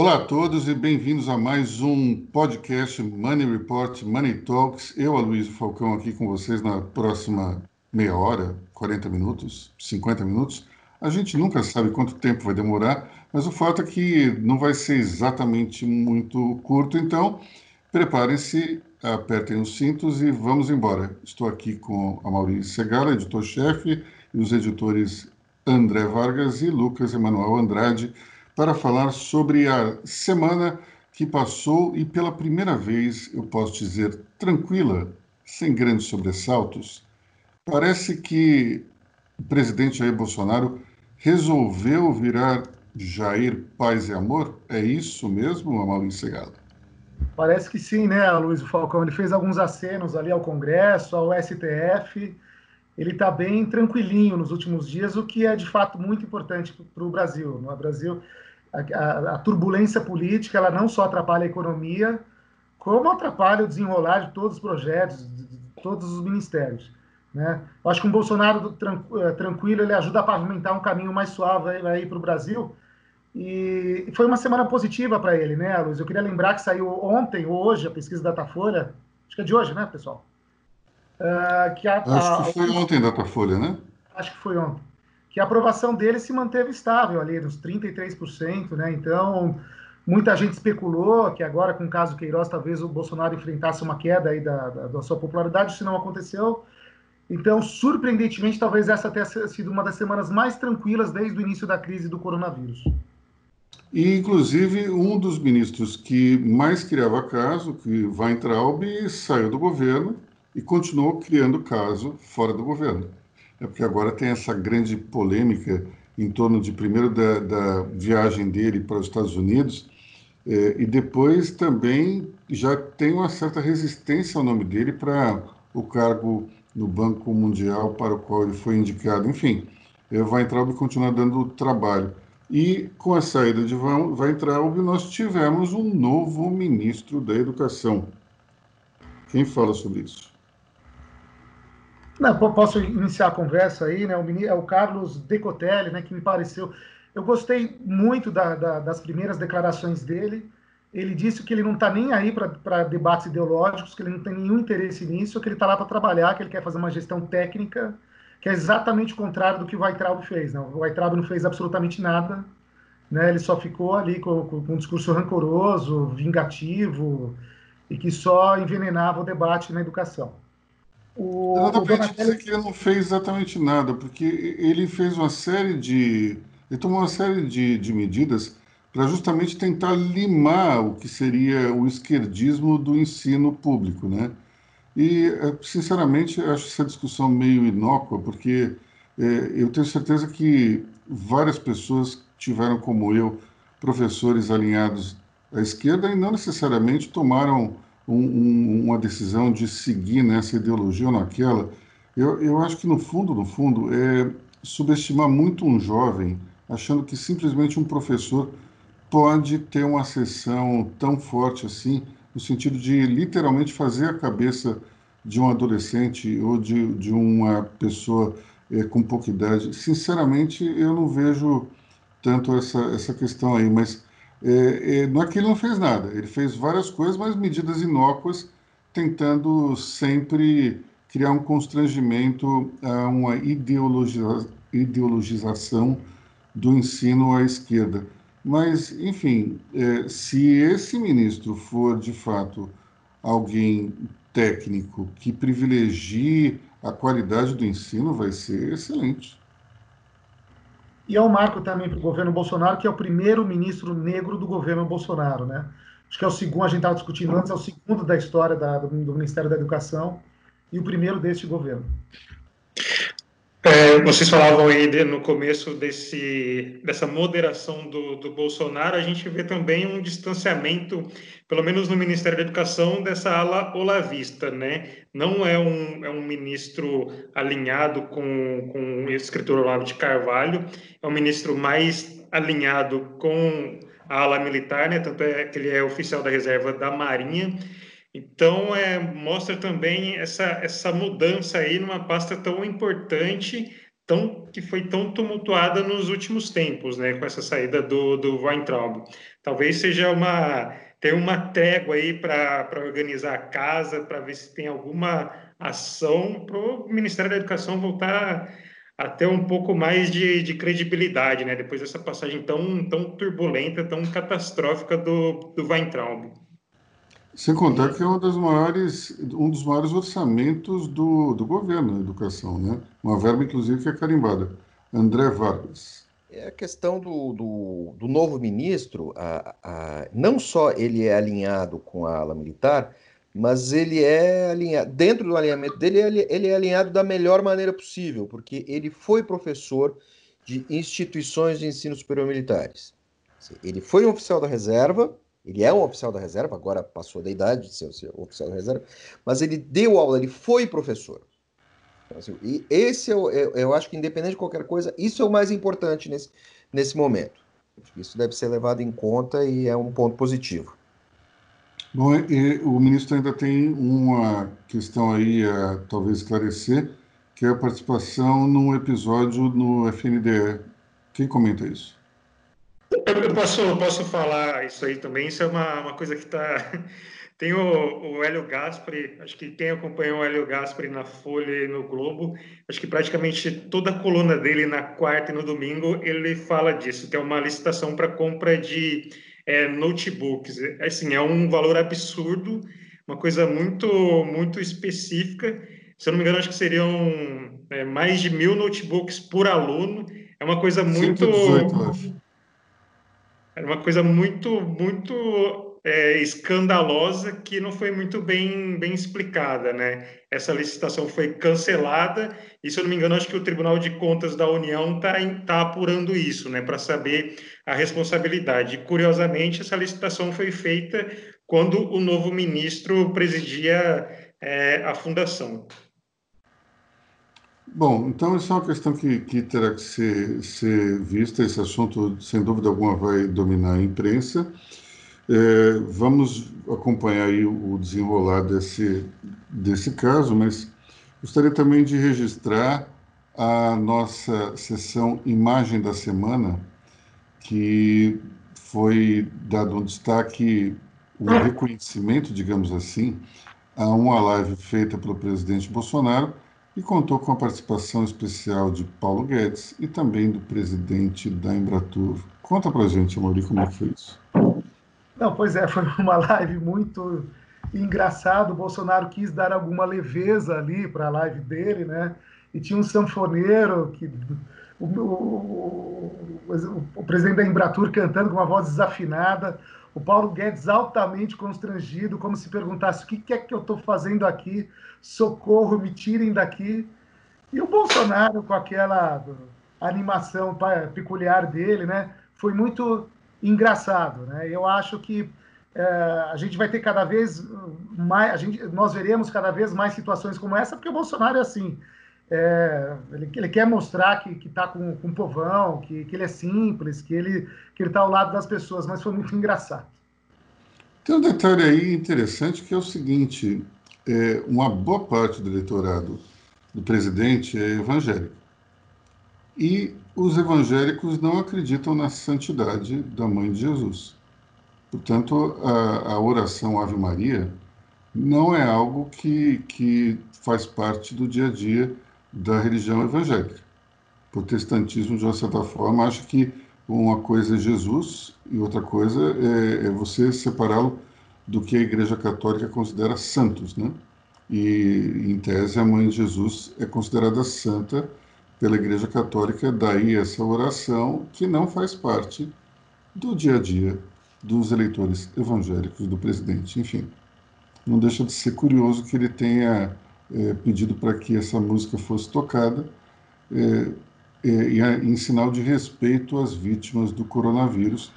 Olá a todos e bem-vindos a mais um podcast Money Report Money Talks. Eu, Aloysio Falcão, aqui com vocês na próxima meia hora, 40 minutos, 50 minutos. A gente nunca sabe quanto tempo vai demorar, mas o fato é que não vai ser exatamente muito curto, então preparem-se, apertem os cintos e vamos embora. Estou aqui com a Maurício Segala, editor-chefe, e os editores André Vargas e Lucas Emanuel Andrade, para falar sobre a semana que passou e pela primeira vez, eu posso dizer, tranquila, sem grandes sobressaltos. Parece que o presidente Jair Bolsonaro resolveu virar Jair Paz e Amor? É isso mesmo, Amauri Segala? Parece que sim, né, Luiz Falcão? Ele fez alguns acenos ali ao Congresso, ao STF. Ele está bem tranquilinho nos últimos dias, o que é de fato muito importante para o Brasil. No Brasil, a, a, a, turbulência política ela não só atrapalha a economia, como atrapalha o desenrolar de todos os projetos, de, de todos os ministérios. Né? Eu acho que um Bolsonaro eh, tranquilo ele ajuda a pavimentar um caminho mais suave aí para o Brasil. E foi uma semana positiva para ele, né, Luiz? Eu queria lembrar que saiu ontem ou hoje a pesquisa Datafolha, acho que é de hoje, né, pessoal? Uh, que a, acho que foi a, ontem Datafolha, né? Acho que foi ontem. Que a aprovação dele se manteve estável ali, nos 33%, né? Então, muita gente especulou que agora, com o caso Queiroz, talvez o Bolsonaro enfrentasse uma queda aí da, da, da sua popularidade, isso não aconteceu. Então, surpreendentemente, talvez essa tenha sido uma das semanas mais tranquilas desde o início da crise do coronavírus. E, inclusive, um dos ministros que mais criava caso, que Weintraub, saiu do governo e continuou criando caso fora do governo. É porque agora tem essa grande polêmica em torno de, primeiro, da, da viagem dele para os Estados Unidos, eh, e depois também já tem uma certa resistência ao nome dele para o cargo no Banco Mundial para o qual ele foi indicado. Enfim, Weintraub continua dando trabalho. E com a saída de Weintraub, nós tivemos um novo ministro da Educação. Quem fala sobre isso? Não, posso iniciar a conversa aí, né? O, é o Carlos Decotelli, né? Que me pareceu. Eu gostei muito da, da, das primeiras declarações dele ele disse que ele não está nem aí para debates ideológicos, que ele não tem nenhum interesse nisso, que ele está lá para trabalhar, que ele quer fazer uma gestão técnica, que é exatamente o contrário do que o Weitraub fez. Não? O Weitraub não fez absolutamente nada, né? ele só ficou ali com, com um discurso rancoroso, vingativo, e que só envenenava o debate na educação. O, para dizer que ele não fez exatamente nada, porque ele fez uma série de. Ele tomou uma série de, de medidas para justamente tentar limar o que seria o esquerdismo do ensino público, né? E, é, sinceramente, acho essa discussão meio inócua, porque é, eu tenho certeza que várias pessoas tiveram, como eu, professores alinhados à esquerda e não necessariamente tomaram um, um, uma decisão de seguir nessa ideologia ou naquela. Eu, eu acho que, no fundo, no fundo, é subestimar muito um jovem achando que simplesmente um professor pode ter uma sessão tão forte assim, no sentido de literalmente fazer a cabeça de um adolescente ou de, de uma pessoa é, com pouca idade. Sinceramente, eu não vejo tanto essa, essa questão aí, mas é, é, não é ele não fez nada, ele fez várias coisas, mas medidas inócuas, tentando sempre criar um constrangimento a uma ideologiza, ideologização do ensino à esquerda. Mas, enfim, é, se esse ministro for de fato alguém técnico que privilegie a qualidade do ensino, vai ser excelente. E é um marco também para o governo Bolsonaro, que é o primeiro ministro negro do governo Bolsonaro, né? Acho que é o segundo, a gente estava discutindo antes, é o segundo da história da, do, do Ministério da Educação e o primeiro deste governo. É, vocês falavam aí de, no começo desse, dessa moderação do, do Bolsonaro, a gente vê também um distanciamento, pelo menos no Ministério da Educação, dessa ala olavista, né? Não é um, é um ministro alinhado com, com o escritor Olavo de Carvalho, é um ministro mais alinhado com a ala militar, né? Tanto é que ele é oficial da reserva da Marinha, então, é, mostra também essa, essa mudança aí numa pasta tão importante, tão, que foi tão tumultuada nos últimos tempos, né, com essa saída do, do Weintraub. talvez seja uma tem uma trégua aí para organizar a casa, para ver se tem alguma ação para o Ministério da Educação voltar a ter um pouco mais de, de, credibilidade, né? Depois dessa passagem tão, tão turbulenta, tão catastrófica do, do Weintraub. Sem contar que é um dos maiores, um dos maiores orçamentos do, do governo na educação, né? Uma verba, inclusive, que é carimbada. André Vargas. É a questão do, do, do novo ministro, a, a, não só ele é alinhado com a ala militar, mas ele é alinhado, dentro do alinhamento dele, ele, ele é alinhado da melhor maneira possível, porque ele foi professor de instituições de ensino superior militares. Ele foi um oficial da reserva, ele é um oficial da reserva, agora passou da idade de ser oficial da reserva, mas ele deu aula, ele foi professor. Então, assim, e esse eu, eu, eu, acho que, independente de qualquer coisa, isso é o mais importante nesse, nesse momento. Isso deve ser levado em conta e é um ponto positivo. Bom, e o ministro ainda tem uma questão aí a talvez esclarecer, que é a participação num episódio no FNDE. Quem comenta isso? Eu posso, posso falar isso aí também. Isso é uma, uma coisa que está tem o, o Hélio Gaspari, acho que quem acompanhou o Hélio Gaspari na Folha e no Globo, acho que praticamente toda a coluna dele na quarta e no domingo ele fala disso, que é uma licitação para compra de é, notebooks. Assim, é um valor absurdo, uma coisa muito, muito específica. Se eu não me engano, acho que seriam é, mais de mil notebooks por aluno. É uma coisa muito. 118, acho. É uma coisa muito, muito é, escandalosa que não foi muito bem, bem explicada, né? Essa licitação foi cancelada e, se eu não me engano, acho que o Tribunal de Contas da União está tá apurando isso, né? Para saber a responsabilidade. Curiosamente, essa licitação foi feita quando o novo ministro presidia é, a fundação. Bom, então isso é uma questão que, que terá que ser, ser vista. Esse assunto, sem dúvida alguma, vai dominar a imprensa. É, vamos acompanhar aí o desenrolar desse, desse caso, mas gostaria também de registrar a nossa sessão Imagem da Semana, que foi dado um destaque, um reconhecimento, digamos assim, a uma live feita pelo presidente Bolsonaro e contou com a participação especial de Paulo Guedes e também do presidente da Embratur. Conta pra gente, Amaury, como é que foi isso. Não, pois é, foi uma live muito engraçada. O Bolsonaro quis dar alguma leveza ali para a live dele, né? E tinha um sanfoneiro que o, o, o, o, presidente da Embratur cantando com uma voz desafinada, o Paulo Guedes altamente constrangido, como se perguntasse o que, é que eu estou fazendo aqui, socorro, me tirem daqui. E o Bolsonaro, com aquela animação peculiar dele, né, foi muito engraçado. Né? Eu acho que é, a gente vai ter cada vez mais, a gente, nós veremos cada vez mais situações como essa, porque o Bolsonaro é assim. É, ele, ele, quer mostrar que está com, com o povão, que, que ele é simples, que ele que está ao lado das pessoas, mas foi muito engraçado. Tem um detalhe aí interessante que é o seguinte: é, uma boa parte do eleitorado do presidente é evangélico. E os evangélicos não acreditam na santidade da mãe de Jesus. Portanto, a, a oração Ave Maria não é algo que, que faz parte do dia a dia da religião evangélica. O protestantismo, de uma certa forma, acha que uma coisa é Jesus e outra coisa é, é você separá-lo do que a Igreja Católica considera santos, né? E, em tese, a mãe de Jesus é considerada santa pela Igreja Católica, daí essa oração que não faz parte do dia a dia dos eleitores evangélicos do presidente. Enfim, não deixa de ser curioso que ele tenha é, pedido para que essa música fosse tocada é, é, em sinal de respeito às vítimas do coronavírus.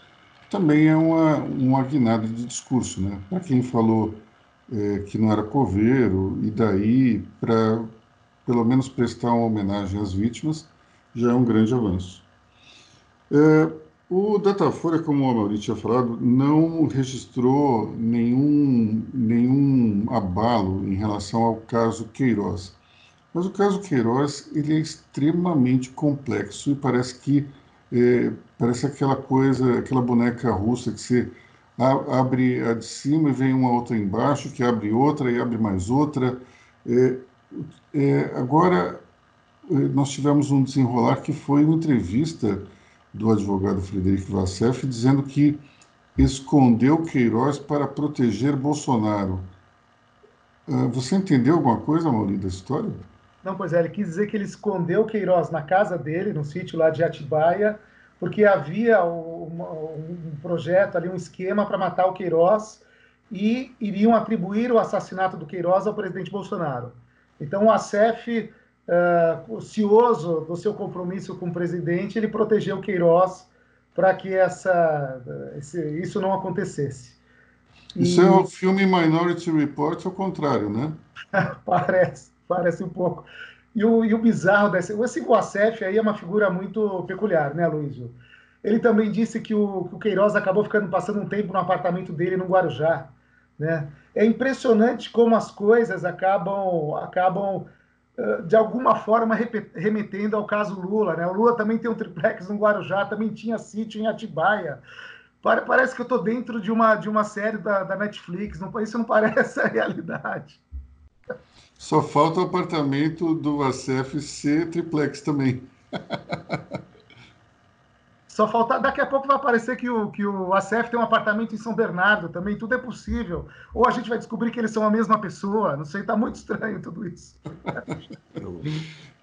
Também é uma, uma guinada de discurso, né? Para quem falou é, que não era coveiro, e daí para pelo menos prestar uma homenagem às vítimas, já é um grande avanço. É, o Datafolha, como o Maurício tinha falado, não registrou nenhum, nenhum abalo em relação ao caso Queiroz. Mas o caso Queiroz ele é extremamente complexo e parece que é, parece aquela coisa, aquela boneca russa que você abre a de cima e vem uma outra embaixo, que abre outra e abre mais outra. É, é, agora, é, nós tivemos um desenrolar que foi uma entrevista do advogado Frederico Vassef dizendo que escondeu Queiroz para proteger Bolsonaro. Ah, você entendeu alguma coisa, Maurício, da história? Não, pois é, ele quis dizer que ele escondeu Queiroz na casa dele, no sítio lá de Atibaia, porque havia um, um projeto ali, um esquema para matar o Queiroz e iriam atribuir o assassinato do Queiroz ao presidente Bolsonaro. Então, o ASEF, uh, ocioso do seu compromisso com o presidente, ele protegeu o Queiroz para que essa, esse, isso não acontecesse. Isso e... é o filme Minority Report, ao contrário, né? parece, parece um pouco. E o, e o bizarro desse. Esse Guacef aí é uma figura muito peculiar, né, Luísio? Ele também disse que o, que o Queiroz acabou ficando passando um tempo no apartamento dele no Guarujá. Né? É impressionante como as coisas acabam, acabam de alguma forma remetendo ao caso Lula. Né? O Lula também tem um triplex no Guarujá, também tinha sítio em Atibaia. Parece que eu estou dentro de uma, de uma série da, da Netflix. Não, isso não parece a realidade. Só falta o apartamento do Vacef ser triplex também. Só falta. Daqui a pouco vai aparecer que o, que o ACF tem um apartamento em São Bernardo também, tudo é possível. Ou a gente vai descobrir que eles são a mesma pessoa. Não sei, está muito estranho tudo isso.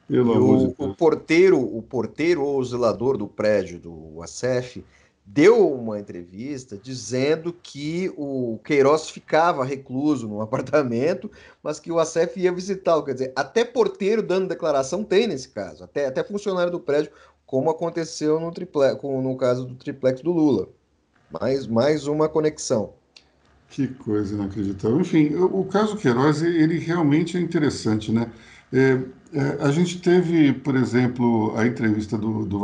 o, o, porteiro, o porteiro ou o zelador do prédio do ACF deu uma entrevista dizendo que o Queiroz ficava recluso num apartamento, mas que o ACF ia visitá-lo. Quer dizer, até porteiro dando declaração tem nesse caso, até, até funcionário do prédio, como aconteceu no, triplex, no caso do triplex do Lula. Mais, mais uma conexão. Que coisa inacreditável. Enfim, o, caso Queiroz, ele realmente é interessante, né? É, é, a gente teve, por exemplo, a entrevista do, do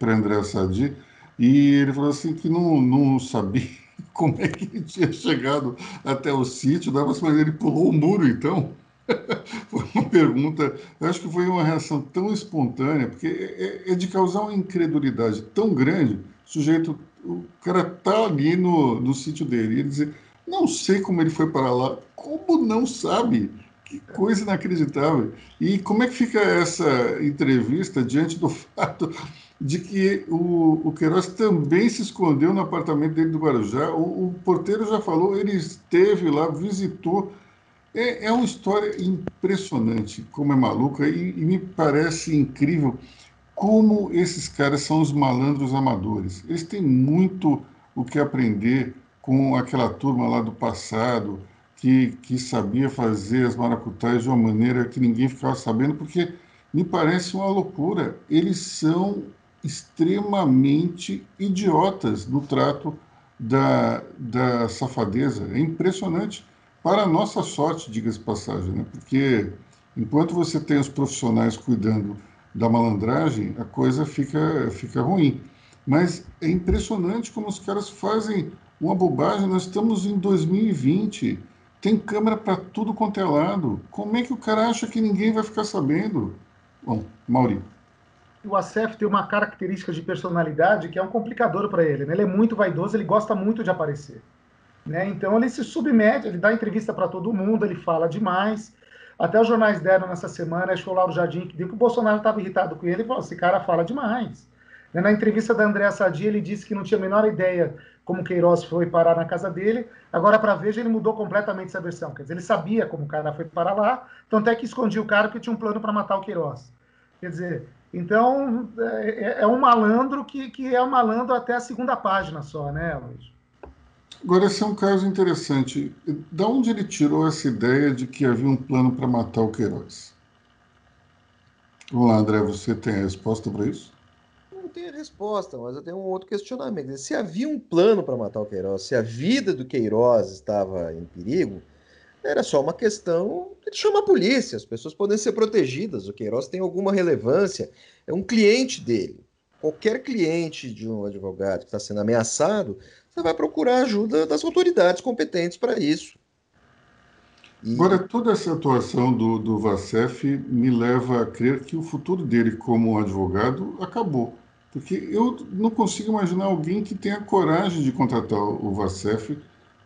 para André Sadi, e ele falou assim que não, não sabia como é que ele tinha chegado até o sítio, mas ele pulou o muro, então. foi uma pergunta, eu acho que foi uma reação tão espontânea, porque é, é, é de causar uma incredulidade tão grande. O sujeito, o cara tá ali no, no sítio dele, e ele dizer, não sei como ele foi para lá. Como não sabe? Que coisa inacreditável. E como é que fica essa entrevista diante do fato de que o, o Queiroz também se escondeu no apartamento dele do Guarujá. O, o porteiro já falou, ele esteve lá, visitou. É, é uma história impressionante, como é maluca, e, e me parece incrível como esses caras são os malandros amadores. Eles têm muito o que aprender com aquela turma lá do passado, que, que sabia fazer as maracutais de uma maneira que ninguém ficava sabendo, porque me parece uma loucura. Eles são extremamente idiotas no trato da, da safadeza. É impressionante. Para nossa sorte, diga-se passagem, né? porque enquanto você tem os profissionais cuidando da malandragem, a coisa fica, fica ruim. Mas é impressionante como os caras fazem uma bobagem. Nós estamos em 2020, tem câmera para tudo quanto é lado. Como é que o cara acha que ninguém vai ficar sabendo? Bom, Maurício o Acef tem uma característica de personalidade que é um complicador para ele. Né? Ele é muito vaidoso, ele gosta muito de aparecer. Né? Então ele se submete, ele dá entrevista para todo mundo, ele fala demais. Até os jornais deram nessa semana, acho que o Lauro Jardim que deu que o Bolsonaro estava irritado com ele e falou: esse cara fala demais. Né? Na entrevista da Andréa Sadi, ele disse que não tinha a menor ideia como Queiroz foi parar na casa dele. Agora, para Veja, ele mudou completamente essa versão. Quer dizer, ele sabia como o cara foi parar lá, tanto é que escondia o cara porque tinha um plano para matar o Queiroz. Quer dizer, então, é, é, um malandro que, que é um malandro até a segunda página só, né, Luiz? Agora, esse é um caso interessante. Da onde ele tirou essa ideia de que havia um plano para matar o Queiroz? Vamos lá, André, você tem a resposta para isso? Não tenho a resposta, mas eu tenho um outro questionamento. Se havia um plano para matar o Queiroz, se a vida do Queiroz estava em perigo, era só uma questão de chamar a polícia, as pessoas podem ser protegidas, o Queiroz tem alguma relevância, é um cliente dele. Qualquer cliente de um advogado que está sendo ameaçado, você vai procurar ajuda das autoridades competentes para isso. E... Agora, toda essa atuação do, do Vacef me leva a crer que o futuro dele como advogado acabou. Porque eu não consigo imaginar alguém que tenha coragem de contratar o Vacef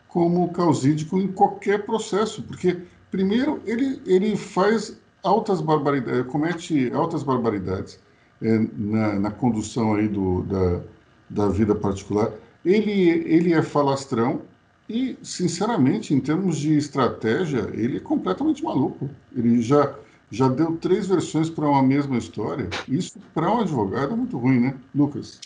como causídico em qualquer processo, porque, primeiro, ele, ele faz altas barbaridades, comete altas barbaridades é, na, na, condução aí do, da, da vida particular. Ele, ele é falastrão e, sinceramente, em termos de estratégia, ele é completamente maluco. Ele já já deu três versões para uma mesma história. Isso, para um advogado, é muito ruim, né, Lucas?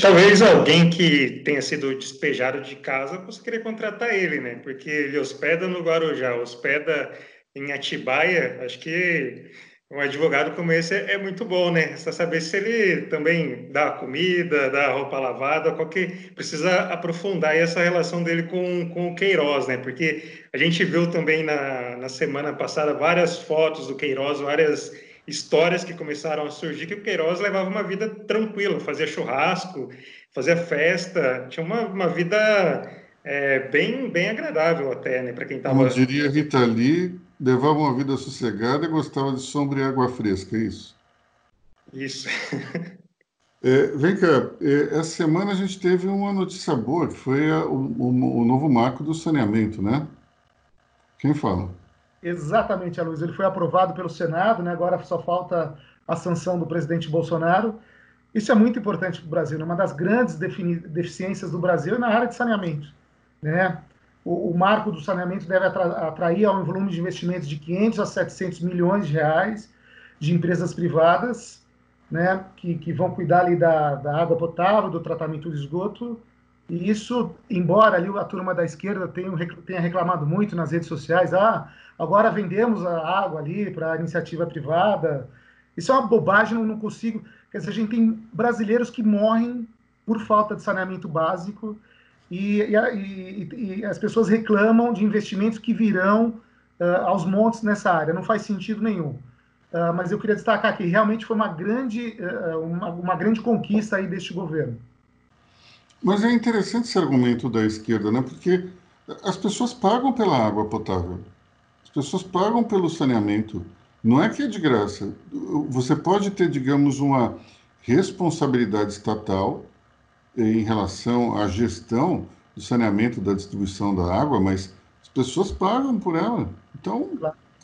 Talvez alguém que tenha sido despejado de casa possa querer contratar ele, né? Porque ele hospeda no Guarujá, hospeda em Atibaia. Acho que um advogado como esse é, é muito bom, né? Só saber se ele também dá comida, dá roupa lavada, qualquer precisa aprofundar essa relação dele com, com o Queiroz, né? Porque a gente viu também na, na semana passada várias fotos do Queiroz, várias histórias que começaram a surgir que o Queiroz levava uma vida tranquila, fazia churrasco, fazia festa, tinha uma, uma vida é, bem, bem agradável até, né? Para quem estava. Como diria Rita Lee, levava uma vida sossegada e gostava de sombra e água fresca, é isso? Isso. é, vem cá, é, essa semana a gente teve uma notícia boa, que foi a, o, o, o, novo marco do saneamento, né? Quem fala? Exatamente, Luiz. Ele foi aprovado pelo Senado, né? agora só falta a sanção do presidente Bolsonaro. Isso é muito importante para o Brasil, né? uma das grandes deficiências do Brasil é na área de saneamento. Né? o, o marco do saneamento deve atrair um volume de investimentos de 500 a 700 milhões de reais de empresas privadas, né, que, que vão cuidar ali da, da água potável, do tratamento do esgoto, e isso, embora ali a turma da esquerda tenha, reclamado muito nas redes sociais, ah, agora vendemos a água ali para iniciativa privada, isso é uma bobagem, não consigo. Quer dizer, a gente tem brasileiros que morrem por falta de saneamento básico, e, e, e, as pessoas reclamam de investimentos que virão uh, aos montes nessa área. Não faz sentido nenhum. Uh, mas eu queria destacar que realmente foi uma grande, uh, uma, uma, grande conquista aí deste governo. Mas é interessante esse argumento da esquerda, né? Porque as pessoas pagam pela água potável, as pessoas pagam pelo saneamento. Não é que é de graça. Você pode ter, digamos, uma responsabilidade estatal em relação à gestão do saneamento da distribuição da água, mas as pessoas pagam por ela. Então,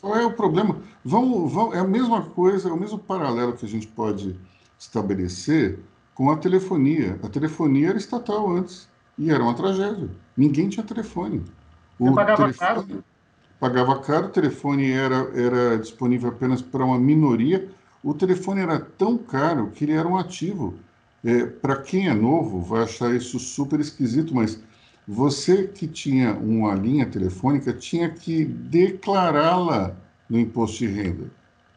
qual é o problema? Vamos, vamos, é a mesma coisa, é o mesmo paralelo que a gente pode estabelecer com a telefonia. A telefonia era estatal antes e era uma tragédia. Ninguém tinha telefone. O pagava telefone, caro? Pagava caro, o telefone era, era disponível apenas para uma minoria. O telefone era tão caro que ele era um ativo. É, Para quem é novo, vai achar isso super esquisito, mas você que tinha uma linha telefônica tinha que declará-la no imposto de renda,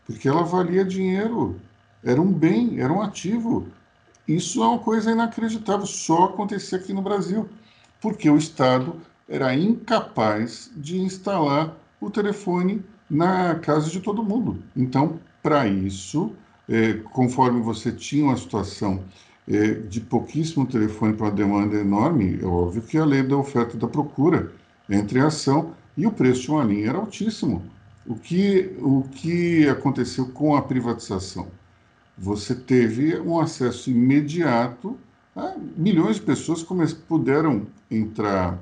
porque ela valia dinheiro, era um bem, era um ativo. Isso é uma coisa inacreditável, só acontecia aqui no Brasil, porque o Estado era incapaz de instalar o telefone na casa de todo mundo. Então, para isso, é, conforme você tinha uma situação de pouquíssimo telefone para demanda enorme, é óbvio que a lei da oferta e da procura entre a ação e o preço de uma linha era altíssimo. O que, o que aconteceu com a privatização? Você teve um acesso imediato a milhões de pessoas que puderam entrar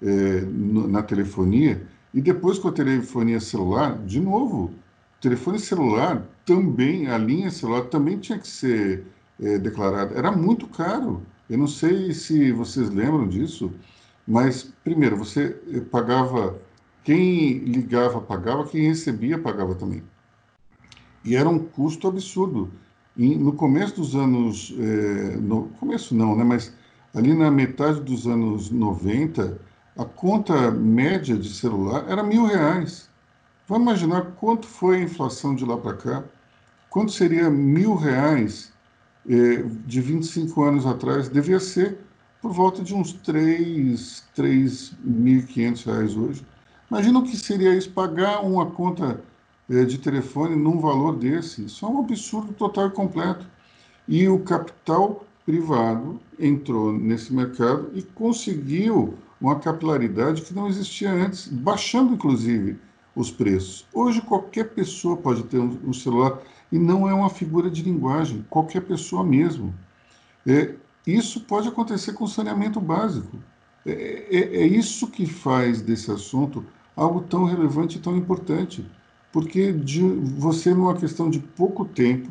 é, na telefonia e depois com a telefonia celular, de novo, telefone celular também, a linha celular também tinha que ser é, declarada. Era muito caro. Eu não sei se vocês lembram disso, mas, primeiro, você eh, pagava, quem ligava pagava, quem recebia pagava também. E era um custo absurdo. E no começo dos anos, é, no começo não, né, mas ali na metade dos anos 90, a conta média de celular era mil reais. Vamos imaginar quanto foi a inflação de lá para cá? Quanto seria mil reais de 25 anos atrás devia ser por volta de uns 3.500 reais hoje. Imagina o que seria isso, pagar uma conta é, de telefone num valor desse. Isso é um absurdo total e completo. E o capital privado entrou nesse mercado e conseguiu uma capilaridade que não existia antes, baixando inclusive os preços. Hoje qualquer pessoa pode ter um celular e não é uma figura de linguagem, qualquer pessoa mesmo. É, isso pode acontecer com saneamento básico. É, é, é, isso que faz desse assunto algo tão relevante e tão importante, porque de, você, numa questão de pouco tempo,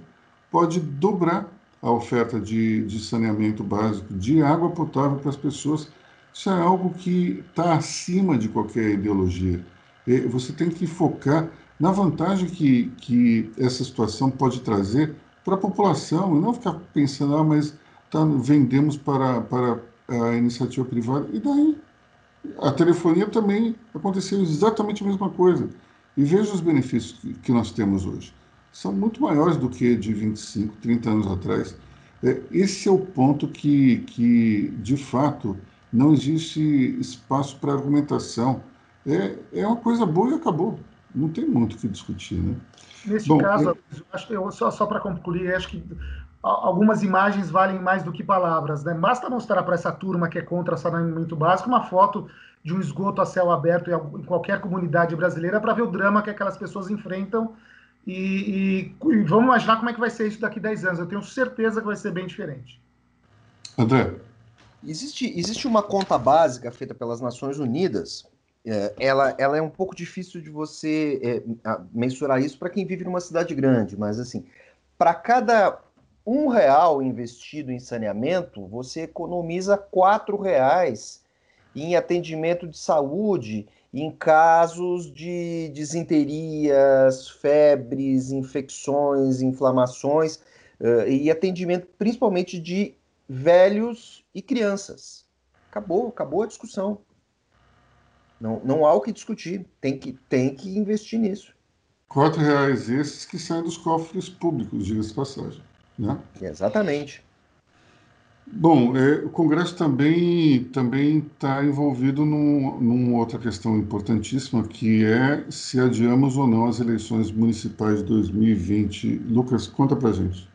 pode dobrar a oferta de, de saneamento básico, de água potável para as pessoas. Isso é algo que está acima de qualquer ideologia. É, você tem que focar na vantagem que, que essa situação pode trazer para a população e não ficar pensando, ah, mas tá, vendemos para, para a iniciativa privada. E daí? A telefonia também aconteceu exatamente a mesma coisa. E veja os benefícios que, que nós temos hoje. São muito maiores do que de 25, 30 anos atrás. É, esse é o ponto que, que, de fato, não existe espaço para argumentação. É, é uma coisa boa e acabou. Não tem muito o que discutir, né? Nesse Bom, caso, eu... acho eu, só, só para concluir, acho que algumas imagens valem mais do que palavras. Né? Basta mostrar para essa turma que é contra saneamento básico uma foto de um esgoto a céu aberto em qualquer comunidade brasileira para ver o drama que aquelas pessoas enfrentam e, e, e, vamos imaginar como é que vai ser isso daqui a 10 anos. Eu tenho certeza que vai ser bem diferente. André? Existe, existe uma conta básica feita pelas Nações Unidas. É, ela, ela é um pouco difícil de você é, mensurar isso para quem vive numa cidade grande, mas assim, para cada um real investido em saneamento, você economiza quatro reais em atendimento de saúde em casos de desinterias, febres, infecções, inflamações uh, e atendimento principalmente de velhos e crianças. Acabou, acabou a discussão. Não, não há o que discutir. Tem que, tem que investir nisso. Quatro reais esses que saem dos cofres públicos, diga-se passagem. Né? Exatamente. Bom, é, o Congresso também também está envolvido num, numa outra questão importantíssima, que é se adiamos ou não as eleições municipais de 2020. Lucas, conta para gente.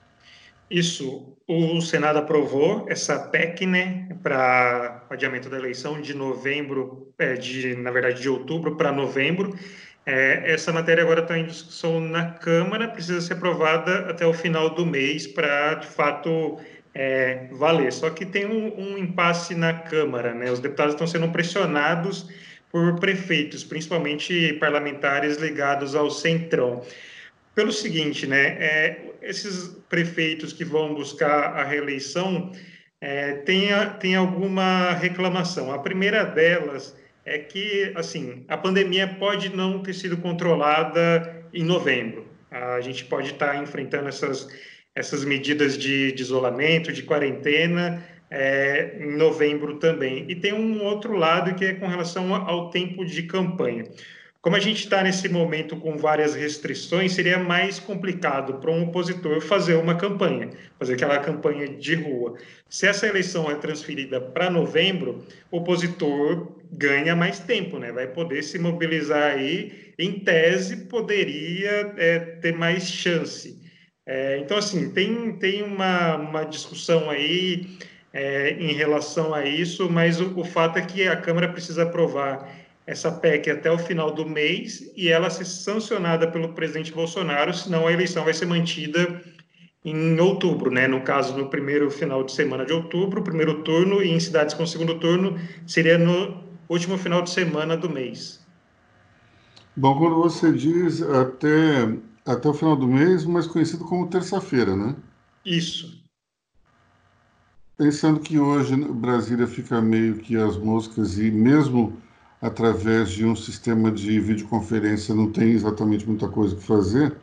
Isso. O Senado aprovou essa PEC, né, para adiamento da eleição de novembro, é, de na verdade de outubro para novembro. É, essa matéria agora está em discussão na Câmara, precisa ser aprovada até o final do mês para, de fato, é, valer. Só que tem um, um, impasse na Câmara, né? Os deputados estão sendo pressionados por prefeitos, principalmente parlamentares ligados ao Centrão. Pelo seguinte, né? É, esses prefeitos que vão buscar a reeleição é, têm, tem alguma reclamação. A primeira delas é que, assim, a pandemia pode não ter sido controlada em novembro. A gente pode estar enfrentando essas, essas medidas de, de isolamento, de quarentena, é, em novembro também. E tem um outro lado que é com relação ao tempo de campanha. Como a gente está nesse momento com várias restrições, seria mais complicado para um opositor fazer uma campanha, fazer aquela campanha de rua. Se essa eleição é transferida para novembro, o opositor ganha mais tempo, né? Vai poder se mobilizar aí, em tese, poderia é, ter mais chance. É, então, assim, tem, tem uma, uma discussão aí é, em relação a isso, mas o, o fato é que a Câmara precisa aprovar essa PEC até o final do mês e ela ser sancionada pelo presidente Bolsonaro, senão a eleição vai ser mantida em outubro, né? No caso, no primeiro final de semana de outubro, primeiro turno, e em cidades com segundo turno seria no último final de semana do mês. Bom, quando você diz até, até o final do mês, mais conhecido como terça-feira, né? Isso. Pensando que hoje Brasília fica meio que as moscas e mesmo através de um sistema de videoconferência não tem exatamente muita coisa que fazer,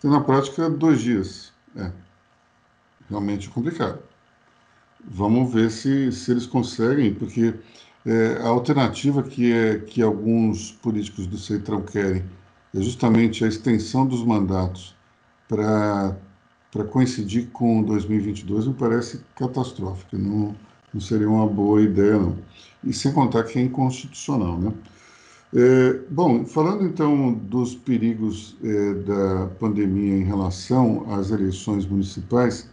tem na prática dois dias. É realmente complicado. Vamos ver se, se eles conseguem, porque é, a alternativa que, é, que alguns políticos do Centrão querem é justamente a extensão dos mandatos para coincidir com 2022 me parece catastrófica. Não, não seria uma boa ideia, não e sem contar que é inconstitucional, né? É, bom, falando então dos perigos é, da pandemia em relação às eleições municipais,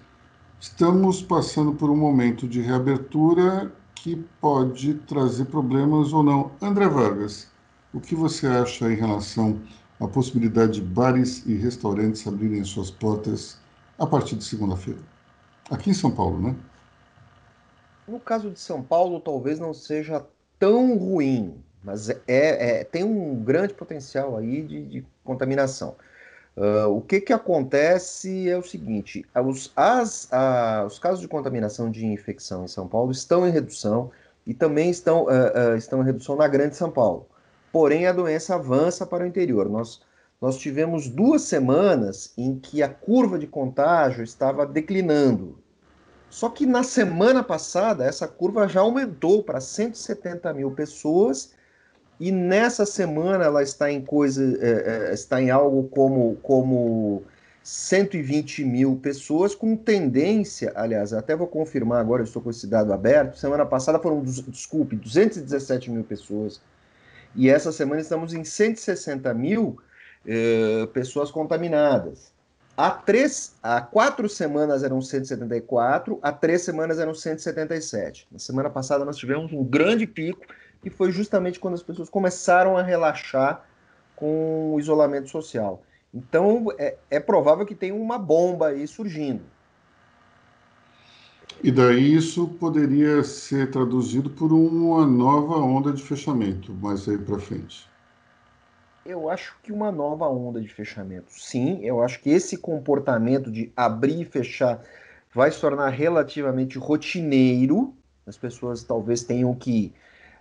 estamos passando por um momento de reabertura que pode trazer problemas ou não. André Vargas, o que você acha em relação à possibilidade de bares e restaurantes abrirem suas portas a partir de segunda-feira? Aqui em São Paulo, né? No caso de São Paulo, talvez não seja tão ruim, mas é, é tem um grande potencial aí de, de contaminação. Uh, o que, que acontece é o seguinte: os, as, a, os casos de contaminação de infecção em São Paulo estão em redução e também estão, uh, uh, estão em redução na Grande São Paulo. Porém, a doença avança para o interior. Nós, nós tivemos duas semanas em que a curva de contágio estava declinando. Só que na semana passada, essa curva já aumentou para 170 mil pessoas e nessa semana ela está em coisa, é, é, está em algo como, como 120 mil pessoas, com tendência, aliás, até vou confirmar agora, eu estou com esse dado aberto, semana passada foram, desculpe, 217 mil pessoas, e essa semana estamos em 160 mil é, pessoas contaminadas. Há, três, há quatro semanas eram 174, há três semanas eram 177. Na semana passada nós tivemos um grande pico, e foi justamente quando as pessoas começaram a relaxar com o isolamento social. Então, é, é provável que tenha uma bomba aí surgindo. E daí isso poderia ser traduzido por uma nova onda de fechamento mais aí para frente. Eu acho que uma nova onda de fechamento, sim. Eu acho que esse comportamento de abrir e fechar vai se tornar relativamente rotineiro. As pessoas talvez tenham que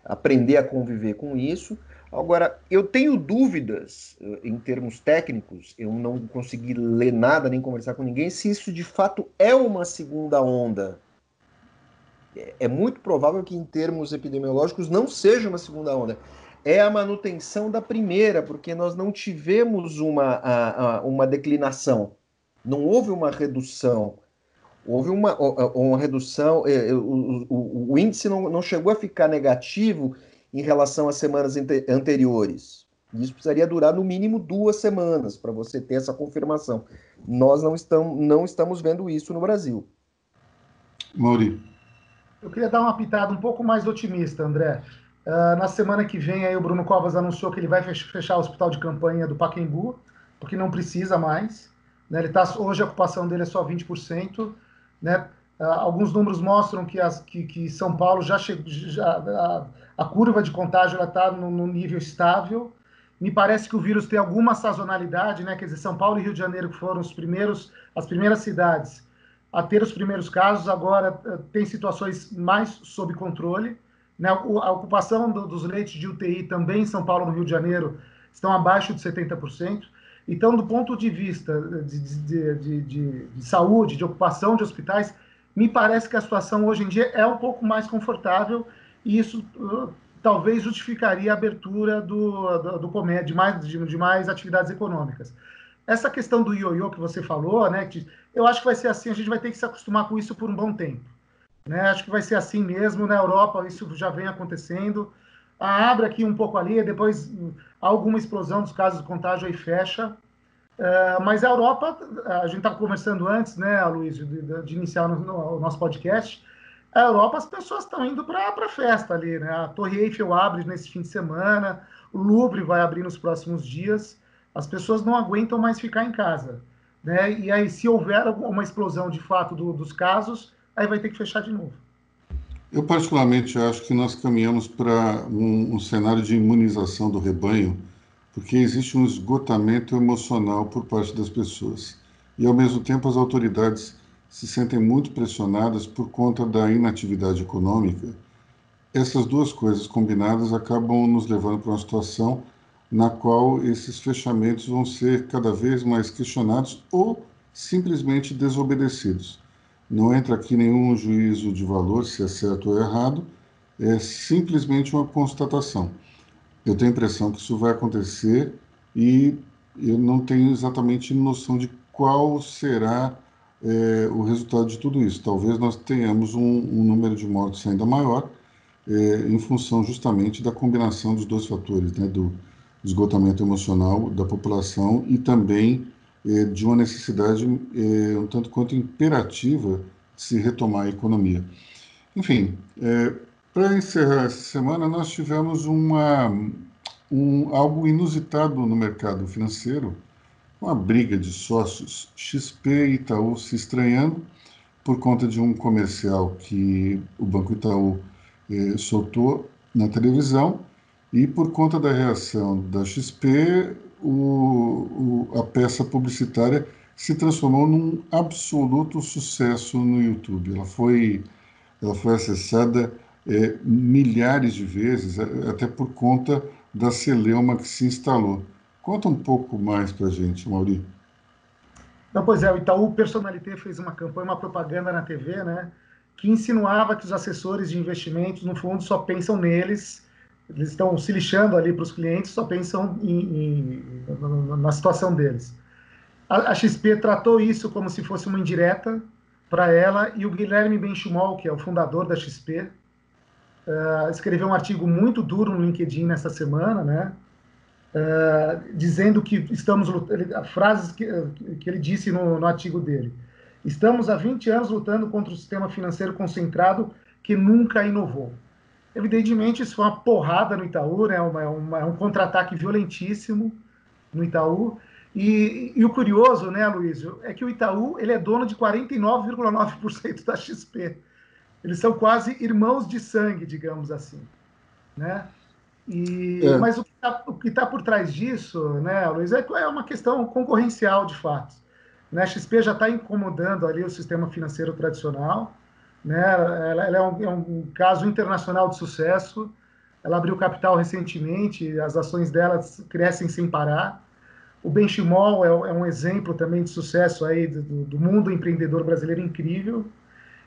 aprender a conviver com isso. Agora, eu tenho dúvidas eh, em termos técnicos, eu não consegui ler nada nem conversar com ninguém, se isso de fato é uma segunda onda. É, é muito provável que, em termos epidemiológicos, não seja uma segunda onda. É a manutenção da primeira, porque nós não tivemos uma, uma declinação, não houve uma redução houve uma, uma redução, é, é, o, o, o índice não, não, chegou a ficar negativo em relação às semanas anteriores. Isso precisaria durar no mínimo duas semanas para você ter essa confirmação. Nós não estamos, não estamos vendo isso no Brasil. Mauri. Eu queria dar uma pitada um pouco mais otimista, André. Uh, na semana que vem, aí, o Bruno Covas anunciou que ele vai fechar o hospital de campanha do Pacaembu, porque não precisa mais. Né? Ele tá, hoje a ocupação dele é só 20%. Né? Ah, alguns números mostram que, as, que, que São Paulo já chegou, a, a, curva de contágio está no, no, nível estável. Me parece que o vírus tem alguma sazonalidade, né? Quer dizer, São Paulo e Rio de Janeiro, foram os primeiros, as primeiras cidades a ter os primeiros casos, agora uh, tem situações mais sob controle. Né? A ocupação do, dos leitos de UTI também em São Paulo no Rio de Janeiro estão abaixo de 70%. Então, do ponto de vista de, de, de, de, de saúde, de ocupação de hospitais, me parece que a situação hoje em dia é um pouco mais confortável e isso uh, talvez justificaria a abertura do, do, do comércio, de mais, de, mais atividades econômicas. Essa questão do ioiô que você falou, né, que eu acho que vai ser assim, a gente vai ter que se acostumar com isso por um bom tempo. Né? Acho que vai ser assim mesmo, na Europa isso já vem acontecendo, abre aqui um pouco ali, depois alguma explosão dos casos de contágio aí fecha. Uh, mas a Europa, a gente estava conversando antes, né, Luiz, de, de iniciar no, no, o nosso podcast. A Europa, as pessoas estão indo para a festa ali, né? A Torre Eiffel abre nesse fim de semana, o Louvre vai abrir nos próximos dias. As pessoas não aguentam mais ficar em casa, né? E aí, se houver uma explosão de fato do, dos casos, aí vai ter que fechar de novo. Eu, particularmente, acho que nós caminhamos para um, um, cenário de imunização do rebanho, porque existe um esgotamento emocional por parte das pessoas. E, ao mesmo tempo, as autoridades se sentem muito pressionadas por conta da inatividade econômica. Essas duas coisas combinadas acabam nos levando para uma situação na qual esses fechamentos vão ser cada vez mais questionados ou simplesmente desobedecidos. Não entra aqui nenhum juízo de valor se é certo ou errado, é simplesmente uma constatação. Eu tenho a impressão que isso vai acontecer e eu não tenho exatamente noção de qual será é, o resultado de tudo isso. Talvez nós tenhamos um, um número de mortes ainda maior, é, em função justamente da combinação dos dois fatores, né, do esgotamento emocional da população e também é, de uma necessidade é, um tanto quanto imperativa de se retomar a economia. Enfim, é, para encerrar essa semana, nós tivemos uma, um, algo inusitado no mercado financeiro, uma briga de sócios, XP e Itaú se estranhando, por conta de um comercial que o Banco Itaú soltou na televisão e por conta da reação da XP, o, o, a peça publicitária se transformou num absoluto sucesso no YouTube. Ela foi, ela foi acessada é, milhares de vezes, até por conta da celeuma que se instalou. Conta um pouco mais para a gente, Mauri. Não, pois é, o Itaú Personalité fez uma campanha, uma propaganda na TV, né, que insinuava que os assessores de investimentos, no fundo, só pensam neles, eles estão se lixando ali para os clientes, só pensam em, em, na situação deles. A, a, XP tratou isso como se fosse uma indireta para ela, e o Guilherme Benchimol, que é o fundador da XP, uh, escreveu um artigo muito duro no LinkedIn nessa semana, né? Uh, dizendo que estamos ele, frases que, que ele disse no, no, artigo dele. Estamos há 20 anos lutando contra o sistema financeiro concentrado que nunca inovou. Evidentemente, isso foi uma porrada no Itaú, né? uma, uma, um contra-ataque violentíssimo no Itaú. E, e, o curioso, né, Luísio, é que o Itaú ele é dono de 49,9% da XP. Eles são quase irmãos de sangue, digamos assim, né? E, é. Mas o que está tá por trás disso, né, Luiz, é, é uma questão concorrencial de fato. Né? A XP já está incomodando ali o sistema financeiro tradicional, né? Ela, ela é, um, é, um, caso internacional de sucesso. Ela abriu capital recentemente, as ações dela crescem sem parar. O Benchimol é, é um exemplo também de sucesso aí do, do mundo empreendedor brasileiro incrível.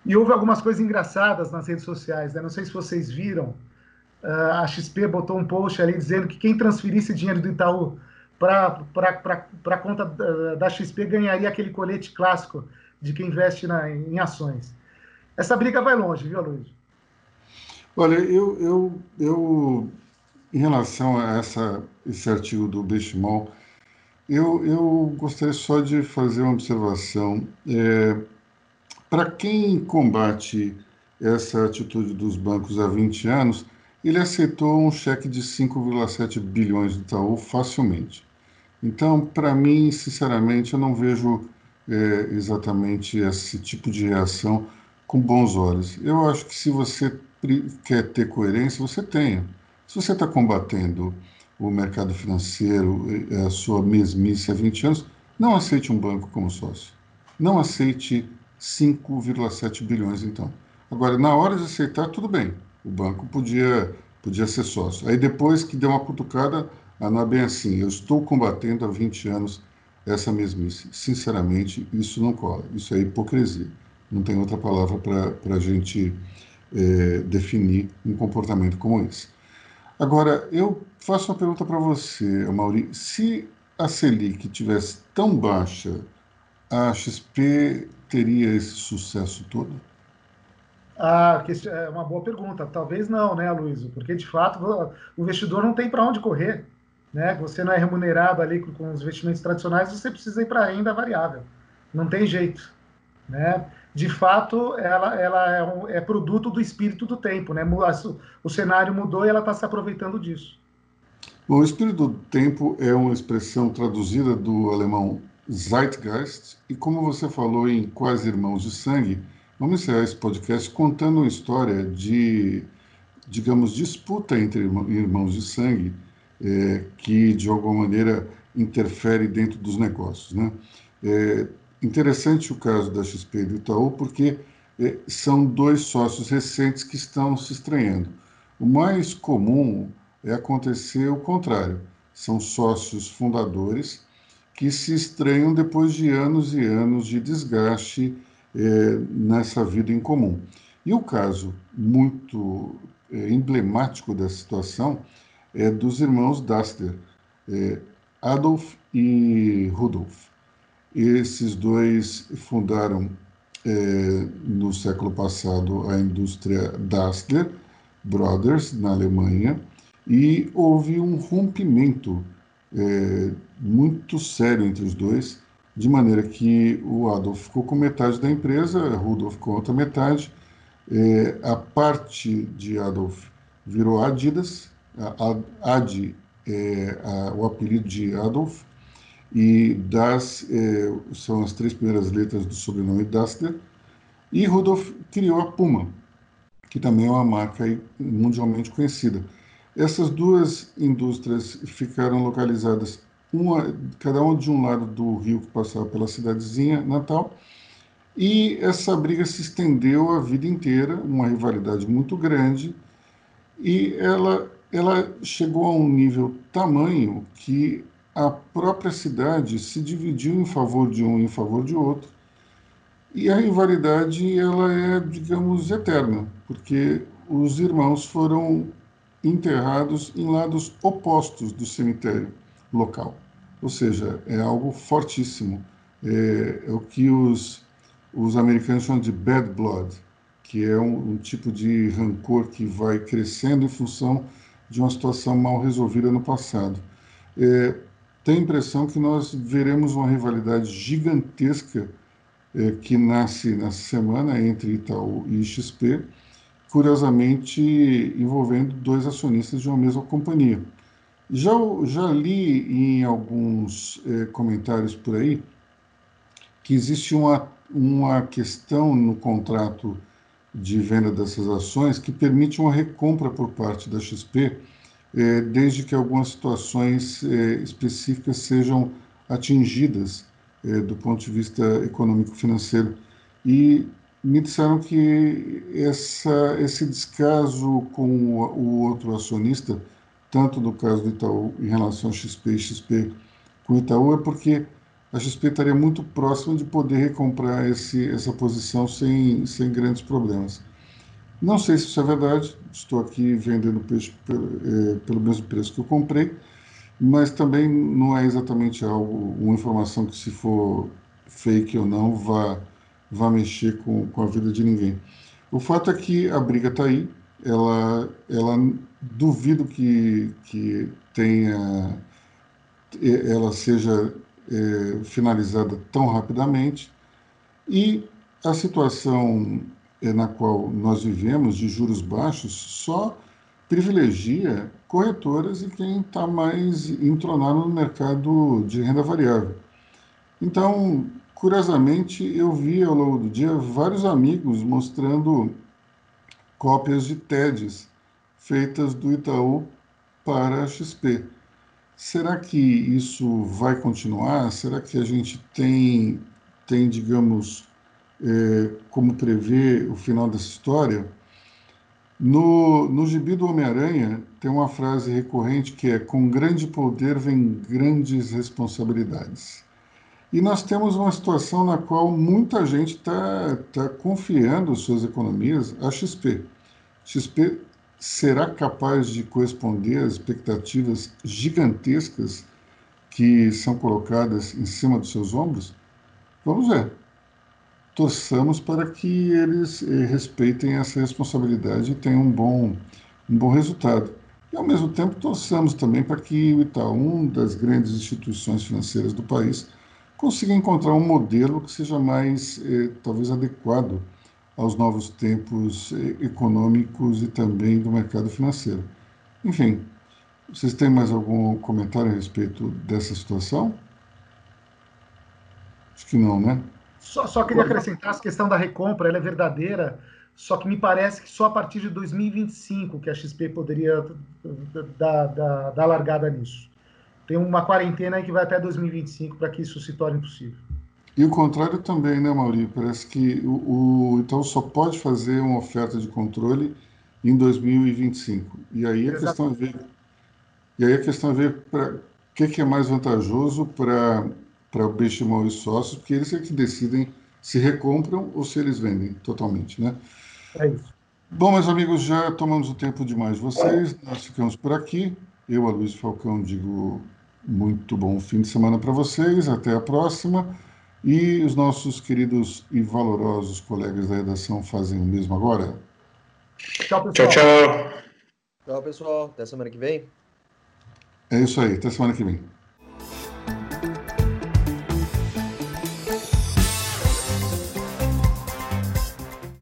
E houve algumas coisas engraçadas nas redes sociais, né? Não sei se vocês viram. Uh, a XP botou um post ali dizendo que quem transferisse dinheiro do Itaú para a conta da, da, XP ganharia aquele colete clássico de quem investe na, em ações. Essa briga vai longe, viu, Luiz? Olha, eu, eu, eu em relação a essa, esse artigo do Benchimol, eu, eu gostaria só de fazer uma observação. É, para quem combate essa atitude dos bancos há 20 anos, ele aceitou um cheque de 5,7 bilhões do Itaú facilmente. Então, para mim, sinceramente, eu não vejo é, exatamente esse tipo de reação com bons olhos. Eu acho que se você quer ter coerência, você tenha. Se você está combatendo o mercado financeiro, a sua mesmice há 20 anos, não aceite um banco como sócio. Não aceite 5,7 bilhões, então. Agora, na hora de aceitar, tudo bem. O banco podia, podia ser sócio. Aí depois que deu uma cutucada, ah, não é bem assim. Eu estou combatendo há 20 anos essa mesmice. Sinceramente, isso não cola. Isso é hipocrisia. Não tem outra palavra para a gente é, definir um comportamento como esse. Agora, eu faço uma pergunta para você, Mauri. Se a Selic tivesse tão baixa, a XP teria esse sucesso todo? Ah, é uma boa pergunta. Talvez não, né, Luiz? Porque de fato o investidor não tem para onde correr. Né? Você não é remunerado ali com os investimentos tradicionais, você precisa ir para a renda variável. Não tem jeito. Né? De fato, ela, ela é, um, é, produto do espírito do tempo. Né? O cenário mudou e ela está se aproveitando disso. Bom, o espírito do tempo é uma expressão traduzida do alemão Zeitgeist. E como você falou em Quase Irmãos de Sangue, vamos encerrar esse podcast contando uma história de, digamos, disputa entre irmãos de sangue é, que, de alguma maneira, interfere dentro dos negócios. Né? É interessante o caso da XP e do Itaú, porque é, são dois sócios recentes que estão se estranhando. O mais comum é acontecer o contrário. São sócios fundadores que se estranham depois de anos e anos de desgaste é, nessa vida em comum. E o caso muito é, emblemático dessa situação é dos irmãos Daster, Adolf e Rudolf. Esses dois fundaram é, no século passado a indústria Dassler Brothers na Alemanha e houve um rompimento é, muito sério entre os dois, de maneira que o Adolf ficou com metade da empresa, a Rudolf com outra metade. É, a parte de Adolf virou Adidas, a, Adi é a, o apelido de Adolf, e Das é, são as três primeiras letras do sobrenome Dassler, E Rudolf criou a Puma, que também é uma marca mundialmente conhecida. Essas duas indústrias ficaram localizadas, uma, cada uma de um lado do rio que passava pela cidadezinha natal, e essa briga se estendeu a vida inteira, uma rivalidade muito grande, e ela, ela chegou a um nível tamanho que a própria cidade se dividiu em favor de um e em favor de outro. E a rivalidade ela é, digamos, eterna, porque os irmãos foram enterrados em lados opostos do cemitério local. Ou seja, é algo fortíssimo. É, é o que os, os americanos chamam de bad blood, que é um, um tipo de rancor que vai crescendo em função de uma situação mal resolvida no passado. É, tenho a impressão que nós veremos uma rivalidade gigantesca é, que nasce nessa semana entre Itaú e XP, curiosamente envolvendo dois acionistas de uma mesma companhia. Já, já li em alguns é, comentários por aí que existe uma, uma questão no contrato de venda dessas ações que permite uma recompra por parte da XP, é, desde que algumas situações é, específicas sejam atingidas é, do ponto de vista econômico-financeiro. E me disseram que essa, esse descaso com o outro acionista, tanto no caso do Itaú em relação a XP e XP com o Itaú, é porque a XP estaria muito próxima de poder recomprar esse, essa posição sem, sem grandes problemas. Não sei se isso é verdade, estou aqui vendendo peixe pelo, é, pelo mesmo preço que eu comprei, mas também não é exatamente algo, uma informação que se for fake ou não, vá, vá mexer com, com a vida de ninguém. O fato é que a briga está aí, ela, ela duvido que, que tenha, ela seja é, finalizada tão rapidamente, e a situação na qual nós vivemos, de juros baixos, só privilegia corretoras e quem está mais entronado no mercado de renda variável. Então, curiosamente, eu vi ao longo do dia vários amigos mostrando cópias de TEDs feitas do Itaú para a XP. Será que isso vai continuar? Será que a gente tem, tem digamos, é, como prever o final dessa história? No, no gibi do Homem-Aranha, tem uma frase recorrente que é: com grande poder vem grandes responsabilidades. E nós temos uma situação na qual muita gente está tá confiando suas economias à XP. XP será capaz de corresponder às expectativas gigantescas que são colocadas em cima dos seus ombros? Vamos ver torçamos para que eles eh, respeitem essa responsabilidade e tenham um bom, um bom resultado. E, ao mesmo tempo, torçamos também para que o Itaú, uma das grandes instituições financeiras do país, consiga encontrar um modelo que seja mais, eh, talvez, adequado aos novos tempos eh, econômicos e também do mercado financeiro. Enfim, vocês têm mais algum comentário a respeito dessa situação? Acho que não, né? Só, só queria acrescentar a questão da recompra, ela é verdadeira, só que me parece que só a partir de 2025 que a XP poderia dar, dar, dar largada nisso. Tem uma quarentena aí que vai até 2025 para que isso se torne possível. E o contrário também, né, Maurício? Parece que o, o Itaú só pode fazer uma oferta de controle em 2025. E aí a Exatamente. questão é ver, e aí a questão é ver para o que, que é mais vantajoso para para o Benchimol e os sócios, porque eles é que decidem se recompram ou se eles vendem totalmente, né? É isso. Bom, meus amigos, já tomamos o tempo demais de vocês, nós ficamos por aqui. Eu, a Luiz Falcão, digo muito bom fim de semana para vocês, até a próxima. E os nossos queridos e valorosos colegas da redação fazem o mesmo agora. Tchau, pessoal. Tchau, tchau. Tchau, pessoal. Até semana que vem. É isso aí, até semana que vem.